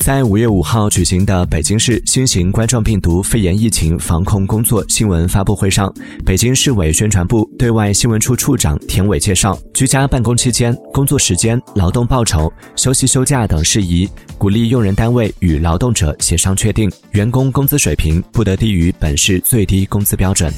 在五月五号举行的北京市新型冠状病毒肺炎疫情防控工作新闻发布会上北京市委宣传部对外新闻处处长田伟介绍居家办公期间工作时间劳动报酬休息休假等事宜鼓励用人单位与劳动者协商确定员工工资水平不得低于本市最低工资标准。